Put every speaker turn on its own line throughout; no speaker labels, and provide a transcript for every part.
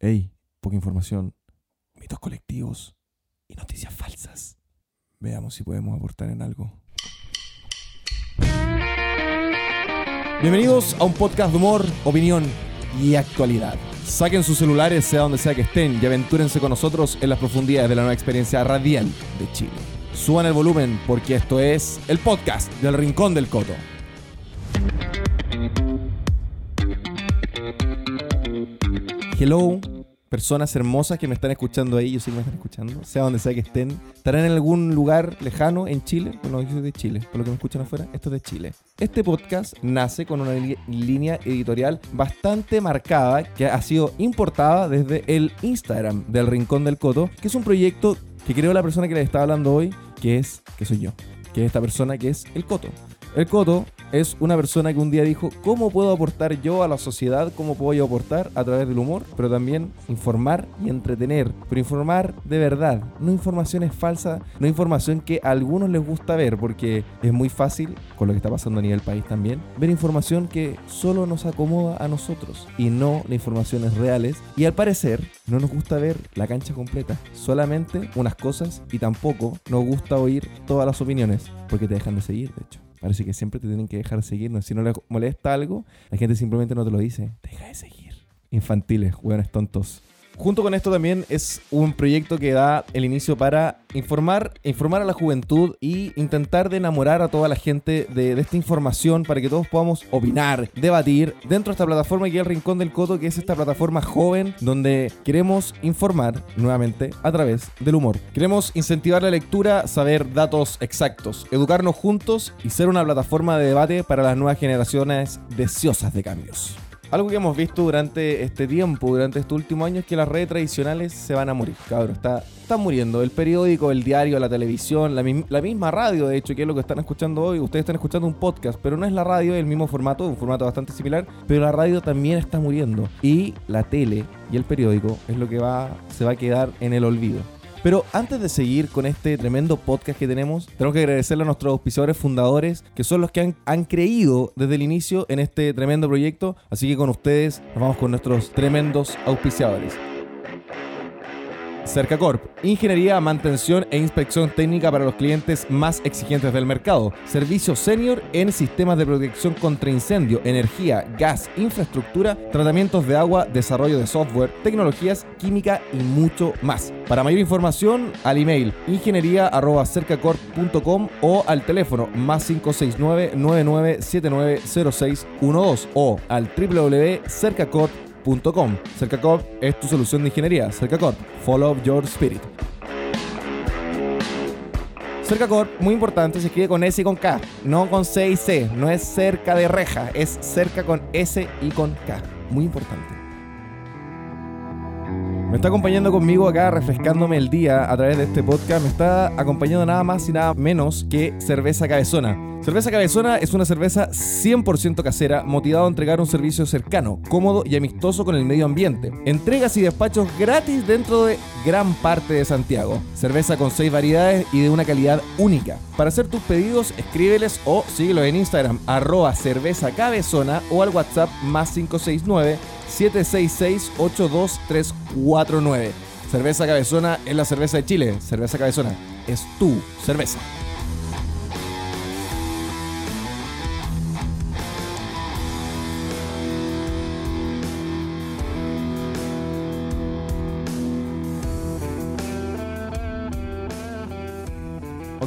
Ey, poca información, mitos colectivos y noticias falsas. Veamos si podemos aportar en algo. Bienvenidos a un podcast de humor, opinión y actualidad. Saquen sus celulares, sea donde sea que estén, y aventúrense con nosotros en las profundidades de la nueva experiencia radial de Chile. Suban el volumen porque esto es el podcast del Rincón del Coto. Hello, personas hermosas que me están escuchando ahí, yo sé que me están escuchando, sea donde sea que estén. Estarán en algún lugar lejano en Chile. Bueno, yo soy de Chile, por lo que me escuchan afuera, esto es de Chile. Este podcast nace con una línea editorial bastante marcada que ha sido importada desde el Instagram del Rincón del Coto, que es un proyecto que creo la persona que les está hablando hoy, que es, que soy yo, que es esta persona que es el Coto. El Coto es una persona que un día dijo, ¿cómo puedo aportar yo a la sociedad? ¿Cómo puedo yo aportar a través del humor? Pero también informar y entretener. Pero informar de verdad, no informaciones falsas, no información que a algunos les gusta ver, porque es muy fácil, con lo que está pasando a nivel país también, ver información que solo nos acomoda a nosotros y no las informaciones reales. Y al parecer, no nos gusta ver la cancha completa, solamente unas cosas y tampoco nos gusta oír todas las opiniones, porque te dejan de seguir, de hecho. Parece que siempre te tienen que dejar seguir. ¿no? Si no les molesta algo, la gente simplemente no te lo dice. Deja de seguir. Infantiles, hueones tontos. Junto con esto también es un proyecto que da el inicio para informar, informar a la juventud y intentar de enamorar a toda la gente de, de esta información para que todos podamos opinar, debatir dentro de esta plataforma que es el Rincón del Coto, que es esta plataforma joven donde queremos informar nuevamente a través del humor. Queremos incentivar la lectura, saber datos exactos, educarnos juntos y ser una plataforma de debate para las nuevas generaciones deseosas de cambios. Algo que hemos visto durante este tiempo, durante este último año, es que las redes tradicionales se van a morir, cabrón. Está, están muriendo. El periódico, el diario, la televisión, la, la misma radio, de hecho, que es lo que están escuchando hoy. Ustedes están escuchando un podcast, pero no es la radio, es el mismo formato, un formato bastante similar. Pero la radio también está muriendo. Y la tele y el periódico es lo que va, se va a quedar en el olvido. Pero antes de seguir con este tremendo podcast que tenemos, tenemos que agradecerle a nuestros auspiciadores fundadores, que son los que han, creído desde el inicio en este tremendo proyecto. Así que con ustedes nos vamos con nuestros tremendos auspiciadores. Cercacorp, ingeniería, mantención e inspección técnica para los clientes más exigentes del mercado. Servicio senior en sistemas de protección contra incendio, energía, gas, infraestructura, tratamientos de agua, desarrollo de software, tecnologías, química y mucho más. Para mayor información, al email ingeniería.cercacorp.com o al teléfono más 569-99790612 o al www.cercacorp.com .com. Cercacorp es tu solución de ingeniería. Cercacorp, follow your spirit. Cercacorp, muy importante, se escribe con S y con K, no con C y C. No es cerca de reja, es cerca con S y con K. Muy importante. Me está acompañando conmigo acá, refrescándome el día a través de este podcast. Me está acompañando nada más y nada menos que Cerveza Cabezona. Cerveza Cabezona es una cerveza 100% casera, motivado a entregar un servicio cercano, cómodo y amistoso con el medio ambiente. Entregas y despachos gratis dentro de gran parte de Santiago. Cerveza con 6 variedades y de una calidad única. Para hacer tus pedidos, escríbeles o síguelo en Instagram, arroba cerveza cabezona o al WhatsApp más 569 766-82349. Cerveza Cabezona es la cerveza de Chile. Cerveza Cabezona es tu cerveza.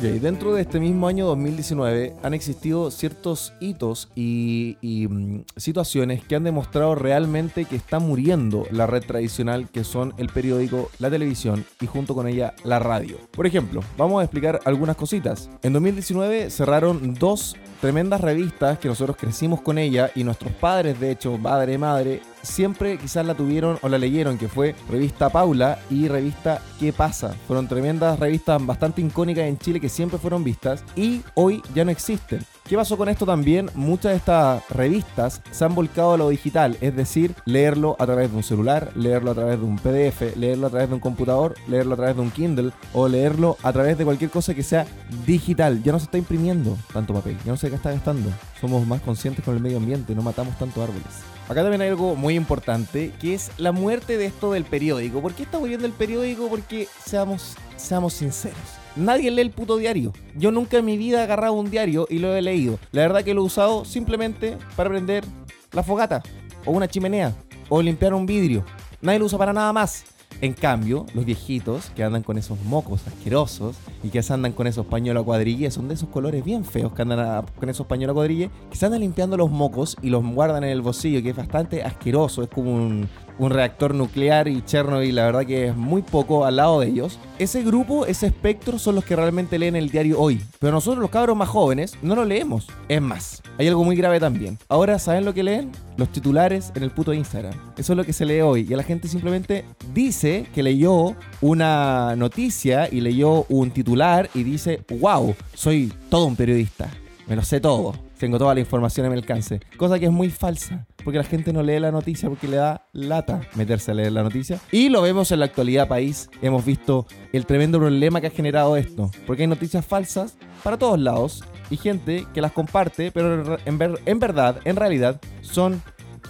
Ok, dentro de este mismo año 2019 han existido ciertos hitos y, y, mm, situaciones que han demostrado realmente que está muriendo la red tradicional que son el periódico, la televisión y junto con ella la radio. Por ejemplo, vamos a explicar algunas cositas. En 2019 cerraron dos tremendas revistas que nosotros crecimos con ella y nuestros padres, de hecho, padre, madre, siempre quizás la tuvieron o la leyeron, que fue revista Paula y revista ¿Qué pasa? Fueron tremendas revistas bastante icónicas en Chile que siempre fueron vistas y hoy ya no existen. ¿Qué pasó con esto también? Muchas de estas revistas se han volcado a lo digital, es decir, leerlo a través de un celular, leerlo a través de un PDF, leerlo a través de un computador, leerlo a través de un Kindle o leerlo a través de cualquier cosa que sea digital. Ya no se está imprimiendo tanto papel, ya no se está gastando. Somos más conscientes con el medio ambiente, no matamos tanto árboles. acá también hay algo muy importante, que es la muerte de esto del periódico. ¿Por qué está muriendo el periódico? Porque seamos, seamos sinceros. Nadie lee el puto diario. Yo nunca en mi vida he agarrado un diario y lo he leído. La verdad que lo he usado simplemente para prender la fogata, o una chimenea, o limpiar un vidrio. Nadie lo usa para nada más. En cambio, los viejitos que andan con esos mocos asquerosos y que andan con esos pañuelos a cuadrille, son de esos colores bien feos que andan con esos pañuelos a cuadrille, que se andan limpiando los mocos y los guardan en el bolsillo, que es bastante asqueroso, es como un, un reactor nuclear y Chernobyl, la verdad que es muy poco al lado de ellos. Ese grupo, ese espectro, son los que realmente leen el diario hoy. Pero nosotros, los cabros más jóvenes, no lo leemos. Es más, hay algo muy grave también. Ahora, ¿saben lo que leen? Los titulares en el puto Instagram. Eso es lo que se lee hoy. Y la gente simplemente dice que leyó una noticia y leyó un titular y dice, wow, soy todo un periodista. Me lo sé todo tengo toda la información en mi alcance. Cosa que es muy falsa, porque la gente no lee la noticia porque le da lata meterse a leer la noticia. Y lo vemos en la actualidad país. Hemos visto el tremendo problema que ha generado esto, porque hay noticias falsas para todos lados y gente que las comparte, pero en, en verdad, en realidad, son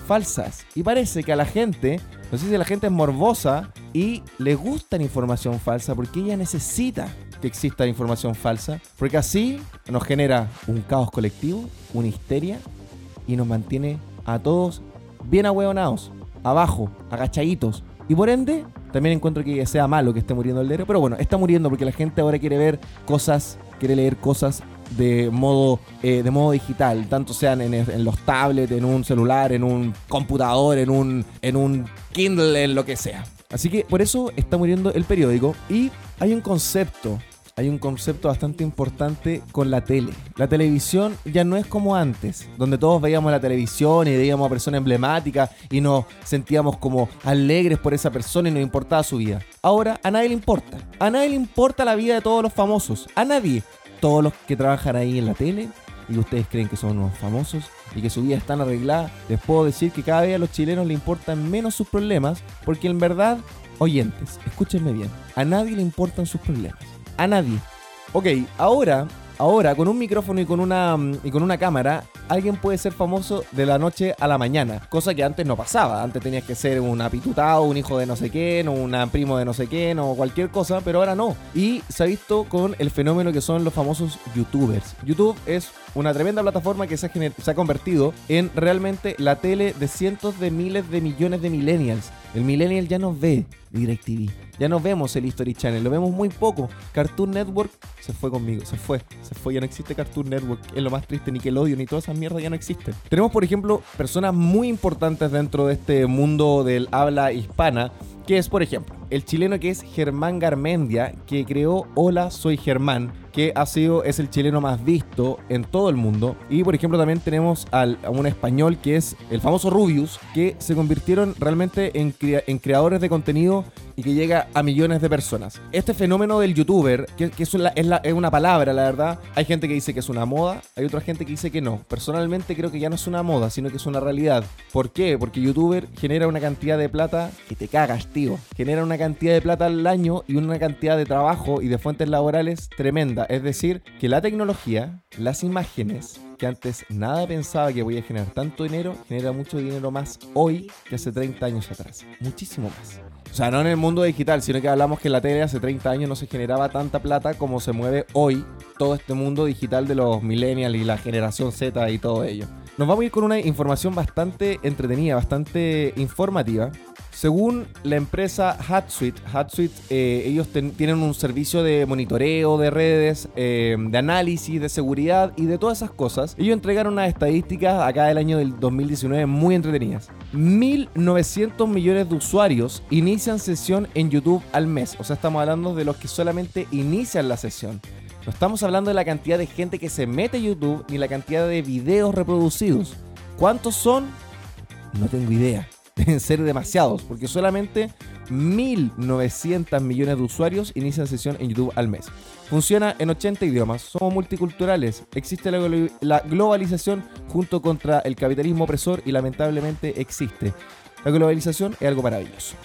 falsas. Y parece que a la gente, no sé si la gente es morbosa y le gusta la información falsa porque ella necesita que exista información falsa, porque así nos genera un caos colectivo, una histeria y nos mantiene a todos bien ahueonados, abajo, agachaditos. Y por ende, también encuentro que sea malo que esté muriendo el dinero, pero bueno, está muriendo porque la gente ahora quiere ver cosas, quiere leer cosas de modo, eh, de modo digital, tanto sean en, en, los tablets, en un celular, en un computador, en un, en un Kindle, en lo que sea. Así que por eso está muriendo el periódico y hay un concepto hay un concepto bastante importante con la tele. La televisión ya no es como antes, donde todos veíamos la televisión y veíamos a personas emblemáticas y nos sentíamos como alegres por esa persona y nos importaba su vida. Ahora a nadie le importa. A nadie le importa la vida de todos los famosos. A nadie. Todos los que trabajan ahí en la tele y ustedes creen que son unos famosos y que su vida está arreglada, les puedo decir que cada vez a los chilenos le importan menos sus problemas porque en verdad, oyentes, escúchenme bien, a nadie le importan sus problemas a nadie. Ok, ahora, ahora con un micrófono y con una, y con una cámara, alguien puede ser famoso de la noche a la mañana, cosa que antes no pasaba. Antes tenías que ser un apitutado, un hijo de no sé quién, un primo de no sé quién, o cualquier cosa, pero ahora no. Y se ha visto con el fenómeno que son los famosos youtubers. YouTube es una tremenda plataforma que se ha, convertido en realmente la tele de cientos de miles de millones de millennials. El millennial ya no ve DirecTV. Ya no vemos el History Channel, lo vemos muy poco. Cartoon Network se fue conmigo, se fue, se fue, ya no existe Cartoon Network. Es lo más triste, ni que odio ni todas esas mierdas ya no existen. Tenemos, por ejemplo, personas muy importantes dentro de este mundo del habla hispana, que es, por ejemplo, el chileno que es Germán Garmendia, que creó Hola, soy Germán, que ha sido, es el chileno más visto en todo el mundo. Y por ejemplo también tenemos al, a un español que es el famoso Rubius, que se convirtieron realmente en, en creadores de contenido y que llega a millones de personas. Este fenómeno del youtuber, que, es, es, una palabra, la verdad, hay gente que dice que es una moda, hay otra gente que dice que no. Personalmente creo que ya no es una moda, sino que es una realidad. ¿Por qué? Porque youtuber genera una cantidad de plata que te cagas, tío. Genera una cantidad de plata al año y una cantidad de trabajo y de fuentes laborales tremenda. Es decir, que la tecnología, las imágenes, que antes nada pensaba que voy a generar tanto dinero, genera mucho dinero más hoy que hace 30 años atrás. Muchísimo más. O sea, no en el mundo digital, sino que hablamos que en la tele hace 30 años no se generaba tanta plata como se mueve hoy todo este mundo digital de los millennials y la generación Z y todo ello. Nos vamos a ir con una información bastante entretenida, bastante informativa. Según la empresa HatSuite, HatSuite eh, ellos tienen un servicio de monitoreo de redes, eh, de análisis, de seguridad y de todas esas cosas. Ellos entregaron unas estadísticas acá del año del 2019 muy entretenidas. 1.900 millones de usuarios inician sesión en YouTube al mes. O sea, estamos hablando de los que solamente inician la sesión. No estamos hablando de la cantidad de gente que se mete a YouTube ni la cantidad de videos reproducidos. ¿Cuántos son? No tengo idea. Deben ser demasiados, porque solamente 1.900 millones de usuarios inician sesión en YouTube al mes. Funciona en 80 idiomas, somos multiculturales, existe la, globalización junto contra el capitalismo opresor y lamentablemente existe. La globalización es algo maravilloso.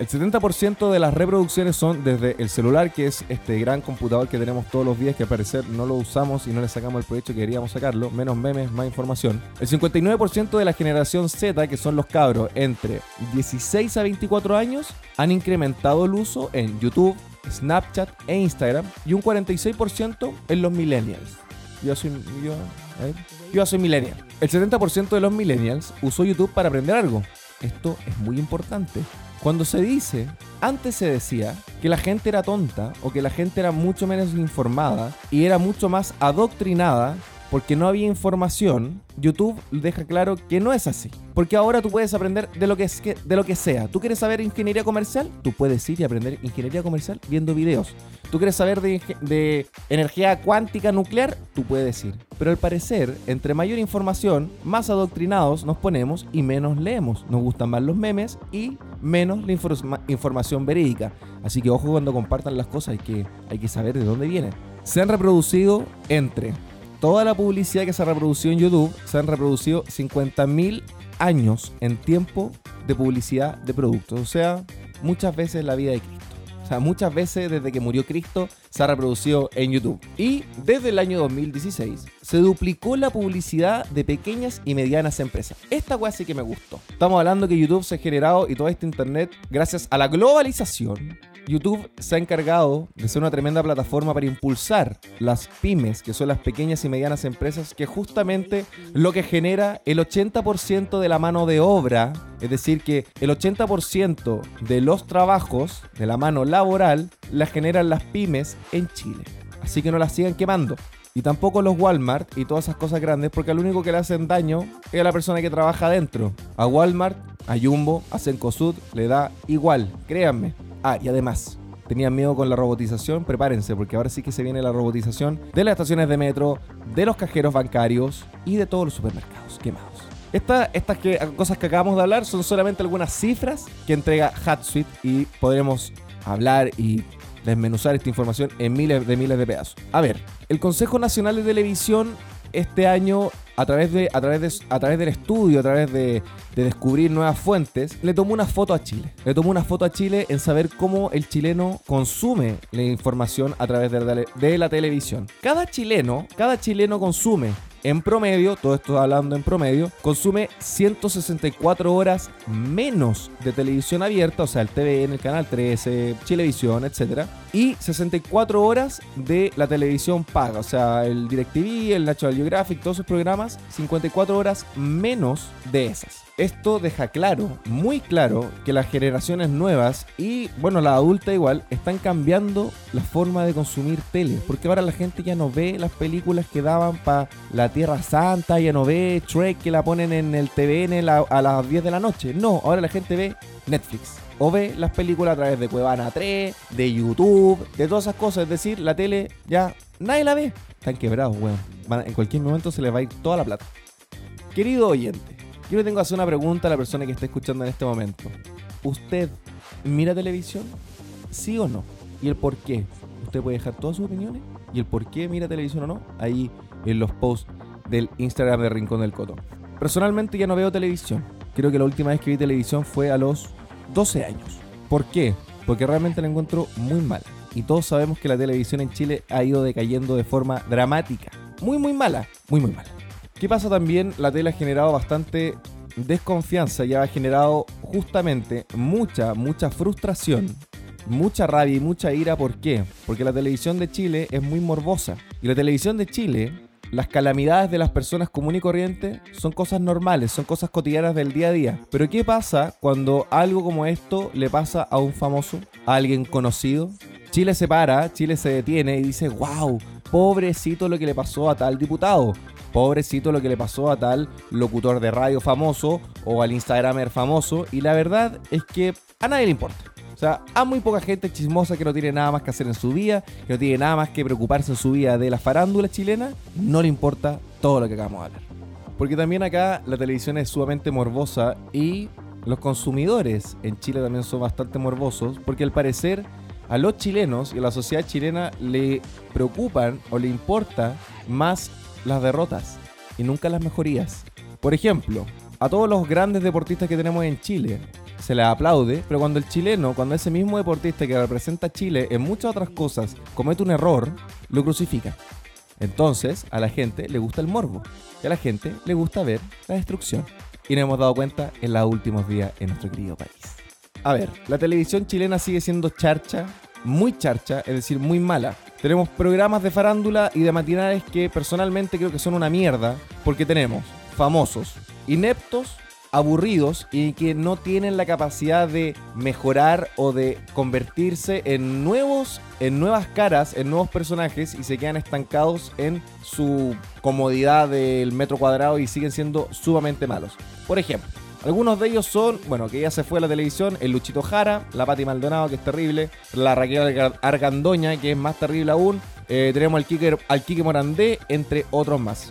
El 70% de las reproducciones son desde el celular, que es este gran computador que tenemos todos los días, que al parecer no lo usamos y no le sacamos el provecho que queríamos sacarlo. Menos memes, más información. El 59% de la generación Z, que son los cabros entre 16 a 24 años, han incrementado el uso en YouTube, Snapchat e Instagram. Y un 46% en los millennials. Yo soy, yo, yo soy millennial. El 70% de los millennials usó YouTube para aprender algo. Esto es muy importante. Cuando se dice, antes se decía que la gente era tonta o que la gente era mucho menos informada y era mucho más adoctrinada porque no había información, YouTube deja claro que no es así. Porque ahora tú puedes aprender de lo que, es de lo que sea. ¿Tú quieres saber ingeniería comercial? Tú puedes ir y aprender ingeniería comercial viendo videos. ¿Tú quieres saber de, de energía cuántica nuclear? Tú puedes ir. Pero al parecer, entre mayor información, más adoctrinados nos ponemos y menos leemos. Nos gustan más los memes y menos la información verídica. Así que ojo cuando compartan las cosas, hay que, hay que saber de dónde vienen. Se han reproducido entre toda la publicidad que se ha reproducido en YouTube, se han reproducido 50.000 años en tiempo de publicidad de productos. O sea, muchas veces la vida de Cristo. O sea, muchas veces desde que murió Cristo se ha reproducido en YouTube. Y desde el año 2016 se duplicó la publicidad de pequeñas y medianas empresas. Esta weá sí que me gustó. Estamos hablando que YouTube se ha generado y todo este internet gracias a la globalización YouTube se ha encargado de ser una tremenda plataforma para impulsar las pymes, que son las pequeñas y medianas empresas, que justamente lo que genera el 80% de la mano de obra, es decir, que el 80% de los trabajos, de la mano laboral, la generan las pymes en Chile. Así que no las sigan quemando. Y tampoco los Walmart y todas esas cosas grandes, porque lo único que le hacen daño es a la persona que trabaja adentro. A Walmart, a Jumbo, a Cencosud, le da igual, créanme. Ah, y además, tenían miedo con la robotización, prepárense, porque ahora sí que se viene la robotización de las estaciones de metro, de los cajeros bancarios y de todos los supermercados quemados. estas que, cosas que acabamos de hablar son solamente algunas cifras que entrega HatSuite y podremos hablar y desmenuzar esta información en miles de miles de pedazos. A ver, el Consejo Nacional de Televisión este año, a través, de, a través, de, a través del estudio, a través de, descubrir nuevas fuentes, le tomó una foto a Chile. Le tomó una foto a Chile en saber cómo el chileno consume la información a través de de la televisión. Cada chileno, cada chileno consume en promedio, todo esto hablando en promedio, consume 164 horas menos de televisión abierta, o sea, el TVN, el canal 13, Chilevisión, etc. Y 64 horas de la televisión paga, o sea, el DirecTV, el National Geographic, todos esos programas, 54 horas menos de esas. Esto deja claro, muy claro, que las generaciones nuevas y, bueno, la adulta igual, están cambiando la forma de consumir tele. Porque ahora la gente ya no ve las películas que daban para la Tierra Santa, ya no ve Trek que la ponen en el TVN a las 10 de la noche. No, ahora la gente ve Netflix. O ve las películas a través de Cuevana 3, de YouTube, de todas esas cosas. Es decir, la tele ya nadie la ve. Están quebrados, weón. En cualquier momento se les va a ir toda la plata. Querido oyente, yo le tengo que hacer una pregunta a la persona que está escuchando en este momento. ¿Usted mira televisión? ¿Sí o no? ¿Y el por qué? Usted puede dejar todas sus opiniones y el por qué mira televisión o no ahí en los posts del Instagram de Rincón del Coto. Personalmente ya no veo televisión. Creo que la última vez que vi televisión fue a los 12 años. ¿Por qué? Porque realmente la encuentro muy mala. Y todos sabemos que la televisión en Chile ha ido decayendo de forma dramática. Muy, muy mala. Muy, muy mala. ¿Qué pasa también? La tele ha generado bastante desconfianza y ha generado justamente mucha, mucha frustración, mucha rabia y mucha ira. ¿Por qué? Porque la televisión de Chile es muy morbosa. Y la televisión de Chile, las calamidades de las personas comunes y corrientes son cosas normales, son cosas cotidianas del día a día. Pero ¿qué pasa cuando algo como esto le pasa a un famoso, a alguien conocido? Chile se para, Chile se detiene y dice, wow, pobrecito lo que le pasó a tal diputado pobrecito lo que le pasó a tal locutor de radio famoso o al Instagramer famoso. Y la verdad es que a nadie le importa. O sea, a muy poca gente chismosa que no tiene nada más que hacer en su vida, que no tiene nada más que preocuparse en su vida de la farándula chilena, no le importa todo lo que acabamos de hablar. Porque también acá la televisión es sumamente morbosa y los consumidores en Chile también son bastante morbosos, porque al parecer a los chilenos y a la sociedad chilena le preocupan o le importa más las derrotas y nunca las mejorías. Por ejemplo, a todos los grandes deportistas que tenemos en Chile, se le aplaude, pero cuando el chileno, cuando ese mismo deportista que representa a Chile en muchas otras cosas comete un error, lo crucifica. Entonces, a la gente le gusta el morbo y a la gente le gusta ver la destrucción. Y nos hemos dado cuenta en los últimos días en nuestro querido país. A ver, la televisión chilena sigue siendo charcha, muy charcha, es decir, muy mala. Tenemos programas de farándula y de matinales que personalmente creo que son una mierda, porque tenemos famosos, ineptos aburridos y que no tienen la capacidad de mejorar o de convertirse en nuevos en nuevas caras, en nuevos personajes y se quedan estancados en su comodidad del metro cuadrado y siguen siendo sumamente malos. Por ejemplo, algunos de ellos son, bueno, que ya se fue a la televisión, el Luchito Jara, la Pati Maldonado, que es terrible, la Raquel Argandoña, que es más terrible aún, eh, tenemos al Kike, al Kike Morandé, entre otros más.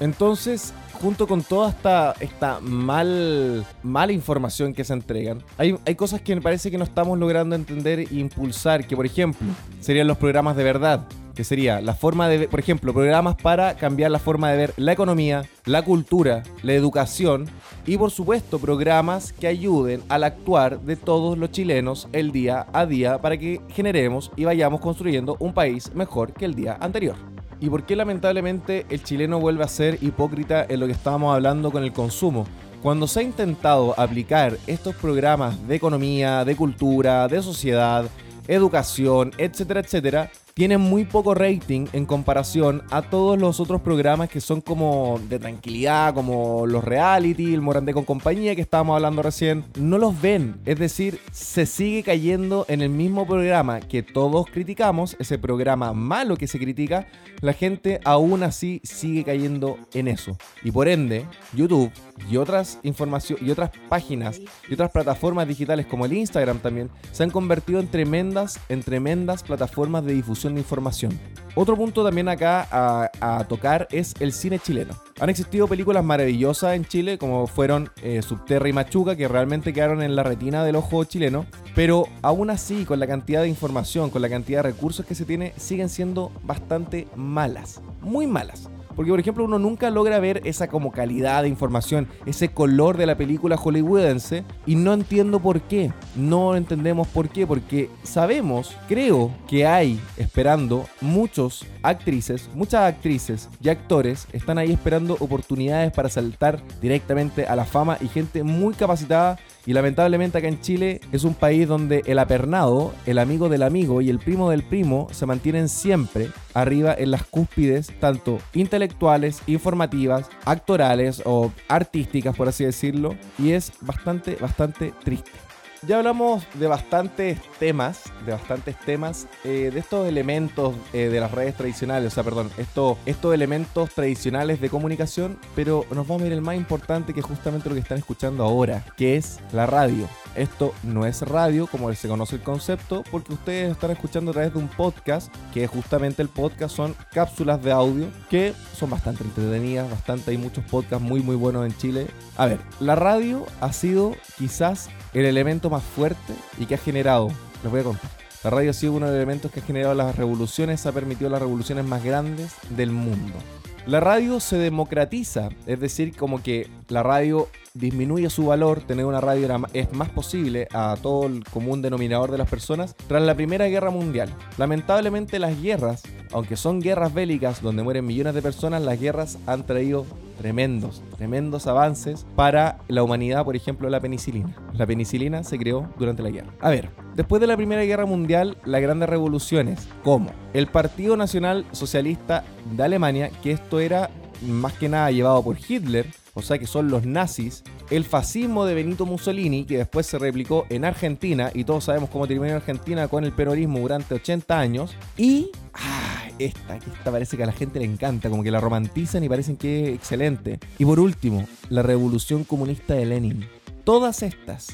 Entonces, junto con toda esta, esta mal, mala información que se entregan, hay, hay cosas que me parece que no estamos logrando entender e impulsar, que por ejemplo serían los programas de verdad, que sería la forma de, por ejemplo, programas para cambiar la forma de ver la economía, la cultura, la educación y por supuesto programas que ayuden al actuar de todos los chilenos el día a día para que generemos y vayamos construyendo un país mejor que el día anterior. ¿Y por qué lamentablemente el chileno vuelve a ser hipócrita en lo que estábamos hablando con el consumo? Cuando se ha intentado aplicar estos programas de economía, de cultura, de sociedad, educación, etcétera, etcétera, tienen muy poco rating en comparación a todos los otros programas que son como de tranquilidad, como los reality, el Morandé con compañía que estábamos hablando recién. No los ven, es decir, se sigue cayendo en el mismo programa que todos criticamos, ese programa malo que se critica, la gente aún así sigue cayendo en eso. Y por ende, YouTube y otras informaciones y otras páginas y otras plataformas digitales como el Instagram también se han convertido en tremendas, en tremendas plataformas de difusión de información. Otro punto también acá a, tocar es el cine chileno. Han existido películas maravillosas en Chile, como fueron eh, Subterra y Machuca, que realmente quedaron en la retina del ojo chileno, pero aún así, con la cantidad de información, con la cantidad de recursos que se tiene, siguen siendo bastante malas, muy malas. Porque, por ejemplo, uno nunca logra ver esa como calidad de información, ese color de la película hollywoodense, y no entiendo por qué. No entendemos por qué, porque sabemos, creo que hay esperando muchos actrices, muchas actrices y actores están ahí esperando oportunidades para saltar directamente a la fama y gente muy capacitada y lamentablemente acá en Chile es un país donde el apernado, el amigo del amigo y el primo del primo se mantienen siempre arriba en las cúspides, tanto intelectuales, informativas, actorales o artísticas, por así decirlo. Y es bastante, bastante triste. Ya hablamos de bastantes temas, de bastantes temas, eh, de estos elementos eh, de las redes tradicionales, o sea, perdón, estos, estos elementos tradicionales de comunicación, pero nos vamos a ir el más importante que es justamente lo que están escuchando ahora, que es la radio. Esto no es radio como se conoce el concepto, porque ustedes están escuchando a través de un podcast, que justamente el podcast son cápsulas de audio que son bastante entretenidas, bastante, hay muchos podcasts muy muy buenos en Chile. A ver, la radio ha sido quizás el elemento más fuerte y que ha generado, les voy a contar. La radio ha sido uno de los elementos que ha generado las revoluciones, ha permitido las revoluciones más grandes del mundo. La radio se democratiza, es decir, como que la radio disminuye su valor, tener una radio es más posible a todo el común denominador de las personas tras la Primera Guerra Mundial. Lamentablemente las guerras, aunque son guerras bélicas donde mueren millones de personas, las guerras han traído tremendos, tremendos avances para la humanidad, por ejemplo, la penicilina. La penicilina se creó durante la guerra. A ver, después de la Primera Guerra Mundial, las grandes revoluciones, como el Partido Nacional Socialista de Alemania, que esto era más que nada llevado por Hitler, o sea que son los nazis, el fascismo de Benito Mussolini, que después se replicó en Argentina, y todos sabemos cómo terminó Argentina con el peronismo durante 80 años, y ah, esta, esta parece que a la gente le encanta, como que la romantizan y parecen que es excelente. Y por último, la revolución comunista de Lenin. Todas estas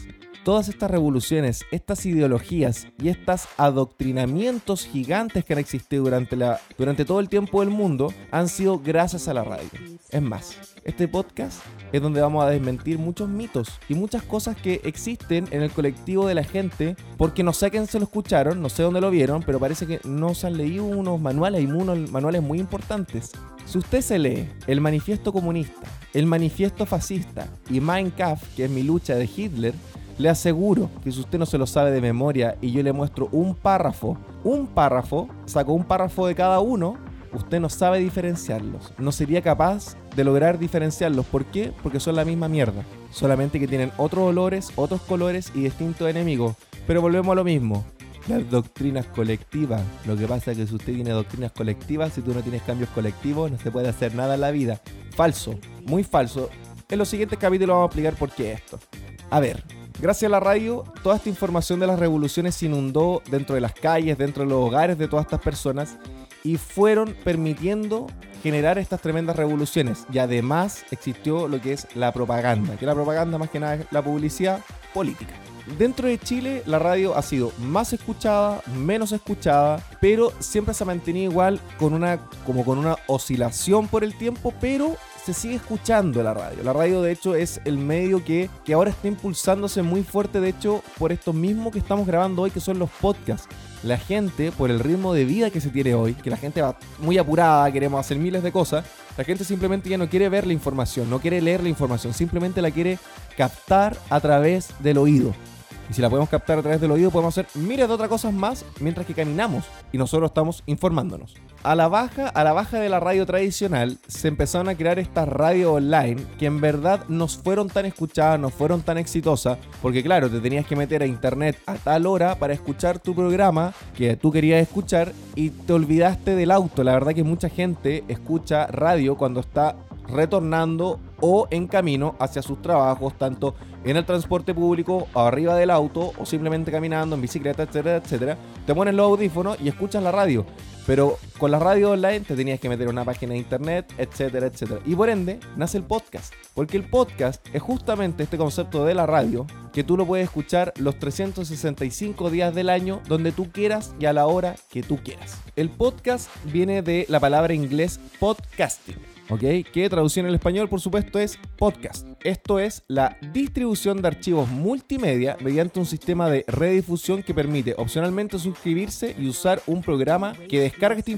todas estas revoluciones, estas ideologías y estos adoctrinamientos gigantes que han existido durante, la, durante todo el tiempo del mundo han sido gracias a la radio. Es más, este podcast es donde vamos a desmentir muchos mitos y muchas cosas que existen en el colectivo de la gente, porque no sé quién se lo escucharon, no sé dónde lo vieron, pero parece que no se han leído unos manuales y unos manuales muy importantes. Si usted se lee el manifiesto comunista, el manifiesto fascista y Mein Kampf, que es mi lucha de Hitler, Le aseguro que si usted no se lo sabe de memoria y yo le muestro un párrafo, un párrafo, saco un párrafo de cada uno, usted no sabe diferenciarlos. No sería capaz de lograr diferenciarlos. ¿Por qué? Porque son la misma mierda. Solamente que tienen otros olores, otros colores y distintos enemigos. Pero volvemos a lo mismo. Las doctrinas colectivas. Lo que pasa es que si usted tiene doctrinas colectivas, si tú no tienes cambios colectivos, no se puede hacer nada en la vida. Falso, muy falso. En los siguientes capítulos vamos a explicar por qué esto. A ver, gracias a la radio, toda esta información de las revoluciones se inundó dentro de las calles, dentro de los hogares de todas estas personas y fueron permitiendo generar estas tremendas revoluciones. Y además existió lo que es la propaganda, que la propaganda más que nada es la publicidad política. Dentro de Chile la radio ha sido más escuchada, menos escuchada, pero siempre se ha mantenido igual con una como con una oscilación por el tiempo, pero se sigue escuchando la radio. La radio de hecho es el medio que, que ahora está impulsándose muy fuerte, de hecho, por estos mismos que estamos grabando hoy, que son los podcasts. La gente, por el ritmo de vida que se tiene hoy, que la gente va muy apurada, queremos hacer miles de cosas, la gente simplemente ya no quiere ver la información, no quiere leer la información, simplemente la quiere captar a través del oído. Y si la podemos captar a través del oído, podemos hacer miles de otras cosas más mientras que caminamos y nosotros estamos informándonos. A la baja, a la baja de la radio tradicional, se empezaron a crear estas radios online que en verdad no fueron tan escuchadas, no fueron tan exitosas, porque claro, te tenías que meter a internet a tal hora para escuchar tu programa que tú querías escuchar y te olvidaste del auto. La verdad que mucha gente escucha radio cuando está retornando o en camino hacia sus trabajos, tanto en el transporte público, arriba del auto o simplemente caminando en bicicleta, etcétera, etcétera. Te pones los audífonos y escuchas la radio. Pero con la radio online te tenías que meter una página de internet, etcétera, etcétera. Y por ende nace el podcast. Porque el podcast es justamente este concepto de la radio que tú lo puedes escuchar los 365 días del año donde tú quieras y a la hora que tú quieras. El podcast viene de la palabra inglés podcasting ¿ok? Que traducción en español, por supuesto, es podcast. Esto es la distribución de archivos multimedia mediante un sistema de redifusión que permite opcionalmente suscribirse y usar un programa que descargue esta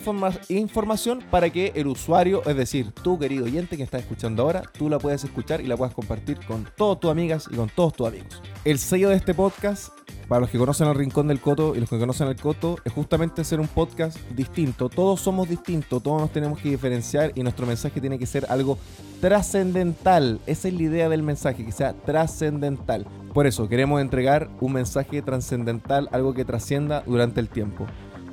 información para que el usuario, es decir, tú querido oyente que estás escuchando ahora, tú la puedas escuchar y la puedas compartir con todas tus amigas y con todos tus amigos. El sello de este podcast para los que conocen el Rincón del Coto y los que conocen el Coto, es justamente ser un podcast distinto. Todos somos distintos, todos nos tenemos que diferenciar y nuestro mensaje tiene que ser algo trascendental. Esa es la idea del mensaje, que sea trascendental. Por eso queremos entregar un mensaje trascendental, algo que trascienda durante el tiempo.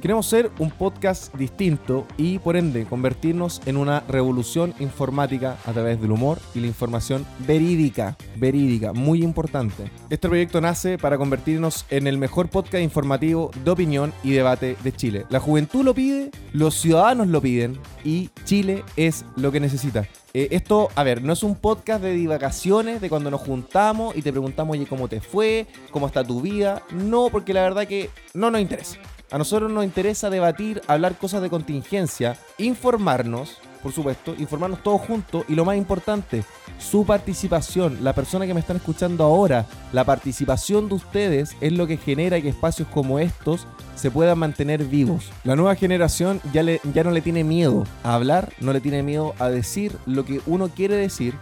Queremos ser un podcast distinto y por ende convertirnos en una revolución informática a través del humor y la información verídica, verídica, muy importante. Este proyecto nace para convertirnos en el mejor podcast informativo de opinión y debate de Chile. La juventud lo pide, los ciudadanos lo piden y Chile es lo que necesita. Eh, esto, a ver, no es un podcast de divagaciones, de cuando nos juntamos y te preguntamos, oye, ¿cómo te fue? ¿Cómo está tu vida? No, porque la verdad que no nos interesa. A nosotros nos interesa debatir, hablar cosas de contingencia, informarnos, por supuesto, informarnos todos juntos y lo más importante, su participación, la persona que me están escuchando ahora, la participación de ustedes es lo que genera que espacios como estos se puedan mantener vivos. La nueva generación ya, ya no le tiene miedo a hablar, no le tiene miedo a decir lo que uno quiere decir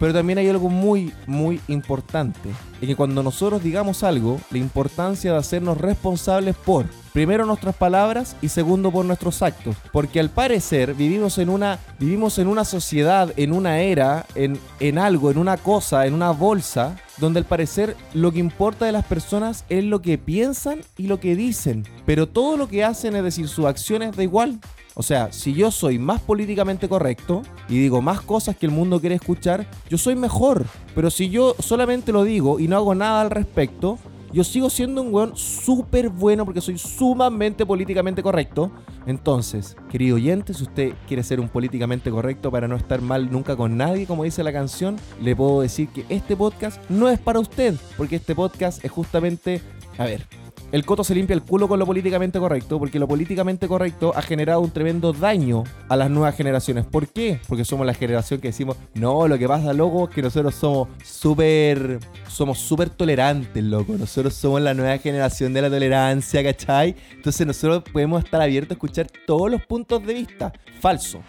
pero también hay algo muy, muy importante. Y que cuando nosotros digamos algo, la importancia de hacernos responsables por, primero nuestras palabras y segundo por nuestros actos. Porque al parecer vivimos en una, vivimos en una sociedad, en una era, en, en algo, en una cosa, en una bolsa, donde al parecer lo que importa de las personas es lo que piensan y lo que dicen. Pero todo lo que hacen, es decir, sus acciones da igual. O sea, si yo soy más políticamente correcto y digo más cosas que el mundo quiere escuchar, yo soy mejor. Pero si yo solamente lo digo y no hago nada al respecto, yo sigo siendo un weón súper bueno porque soy sumamente políticamente correcto. Entonces, querido oyente, si usted quiere ser un políticamente correcto para no estar mal nunca con nadie, como dice la canción, le puedo decir que este podcast no es para usted, porque este podcast es justamente, a ver, el Coto se limpia el culo con lo políticamente correcto, porque lo políticamente correcto ha generado un tremendo daño a las nuevas generaciones. ¿Por qué? Porque somos la generación que decimos, no, lo que pasa, loco, es que nosotros somos súper, somos súper tolerantes, loco. Nosotros somos la nueva generación de la tolerancia, ¿cachai? Entonces nosotros podemos estar abiertos a escuchar todos los puntos de vista. Falso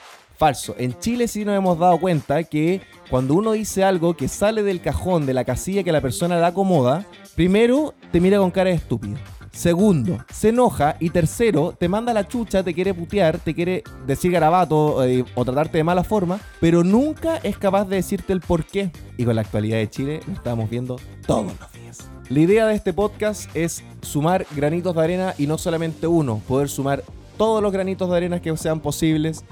Falso. En Chile sí nos hemos dado cuenta que cuando uno dice algo que sale del cajón, de la casilla que la persona le acomoda, primero te mira con cara de estúpido. Segundo, se enoja. Y tercero, te manda la chucha, te quiere putear, te quiere decir garabato eh, o tratarte de mala forma, pero nunca es capaz de decirte el por qué. Y con la actualidad de Chile lo estamos viendo todos los días. La idea de este podcast es sumar granitos de arena y no solamente uno, poder sumar todos los granitos de arena que sean posibles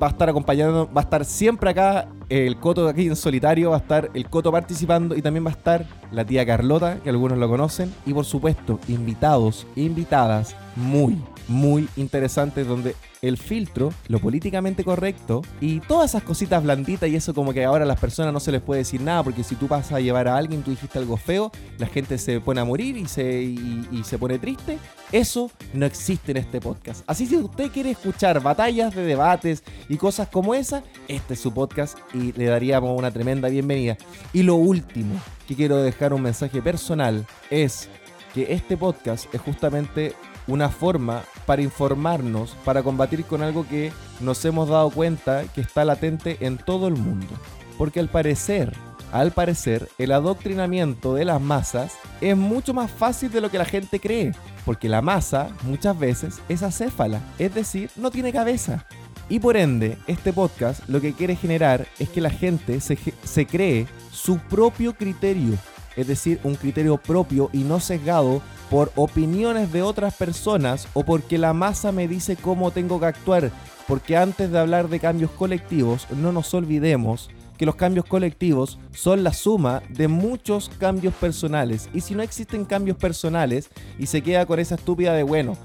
va a estar acompañando, va a estar siempre acá el Coto aquí en solitario, va a estar el Coto participando y también va a estar la tía Carlota, que algunos lo conocen, y por supuesto, invitados, invitadas muy, muy interesantes donde el filtro, lo políticamente correcto y todas esas cositas blanditas y eso como que ahora a las personas no se les puede decir nada porque si tú pasas a llevar a alguien, tú dijiste algo feo, la gente se pone a morir y se, y, se pone triste. Eso no existe en este podcast. Así si usted quiere escuchar batallas de debates y cosas como esa, este es su podcast y le daríamos una tremenda bienvenida. Y lo último que quiero dejar un mensaje personal es que este podcast es justamente una forma para informarnos, para combatir con algo que nos hemos dado cuenta que está latente en todo el mundo. Porque al parecer, al parecer, el adoctrinamiento de las masas es mucho más fácil de lo que la gente cree. Porque la masa muchas veces es acéfala, es decir, no tiene cabeza. Y por ende, este podcast lo que quiere generar es que la gente se, se cree su propio criterio. Es decir, un criterio propio y no sesgado por opiniones de otras personas o porque la masa me dice cómo tengo que actuar. Porque antes de hablar de cambios colectivos, no nos olvidemos que los cambios colectivos son la suma de muchos cambios personales. Y si no existen cambios personales y se queda con esa estúpida de, bueno,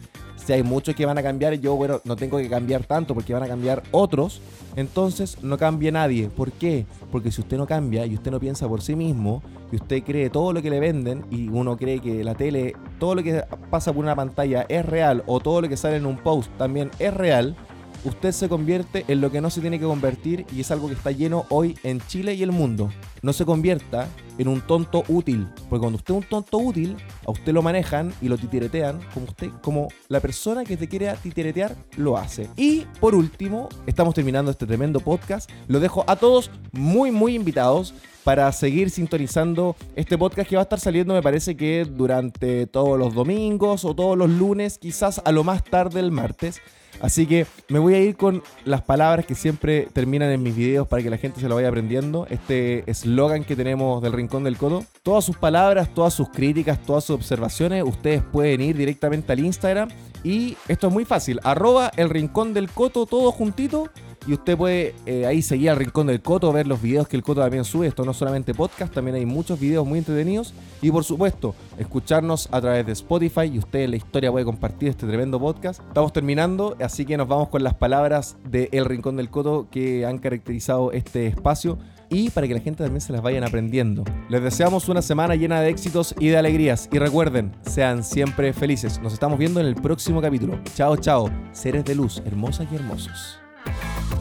si hay muchos que van a cambiar, yo, bueno, no tengo que cambiar tanto porque van a cambiar otros, entonces no cambie nadie. ¿Por qué? Porque si usted no cambia y usted no piensa por sí mismo, y usted cree todo lo que le venden, y uno cree que la tele, todo lo que pasa por una pantalla es real, o todo lo que sale en un post también es real, usted se convierte en lo que no se tiene que convertir y es algo que está lleno hoy en Chile y el mundo. No se convierta en un tonto útil, porque cuando usted es un tonto útil, a usted lo manejan y lo titiretean como usted, como la persona que te quiere titiretear lo hace. Y por último, estamos terminando este tremendo podcast. Lo dejo a todos muy muy invitados para seguir sintonizando este podcast que va a estar saliendo, me parece que durante todos los domingos o todos los lunes, quizás a lo más tarde el martes. Así que me voy a ir con las palabras que siempre terminan en mis videos para que la gente se lo vaya aprendiendo. Este eslogan que tenemos del Rincón del Codo. Todas sus palabras, todas sus críticas, todas sus observaciones, ustedes pueden ir directamente al Instagram. Y esto es muy fácil. Arroba el Rincón del Coto, todo juntito y usted puede eh, ahí seguir al Rincón del Coto, ver los videos que el Coto también sube. Esto no solamente podcast, también hay muchos videos muy entretenidos. Y por supuesto, escucharnos a través de Spotify. Y usted en la historia puede compartir este tremendo podcast. Estamos terminando, así que nos vamos con las palabras de El Rincón del Coto que han caracterizado este espacio. Y para que la gente también se las vayan aprendiendo. Les deseamos una semana llena de éxitos y de alegrías. Y recuerden, sean siempre felices. Nos estamos viendo en el próximo capítulo. Chao, chao. Seres de luz, hermosas y hermosos. Bye.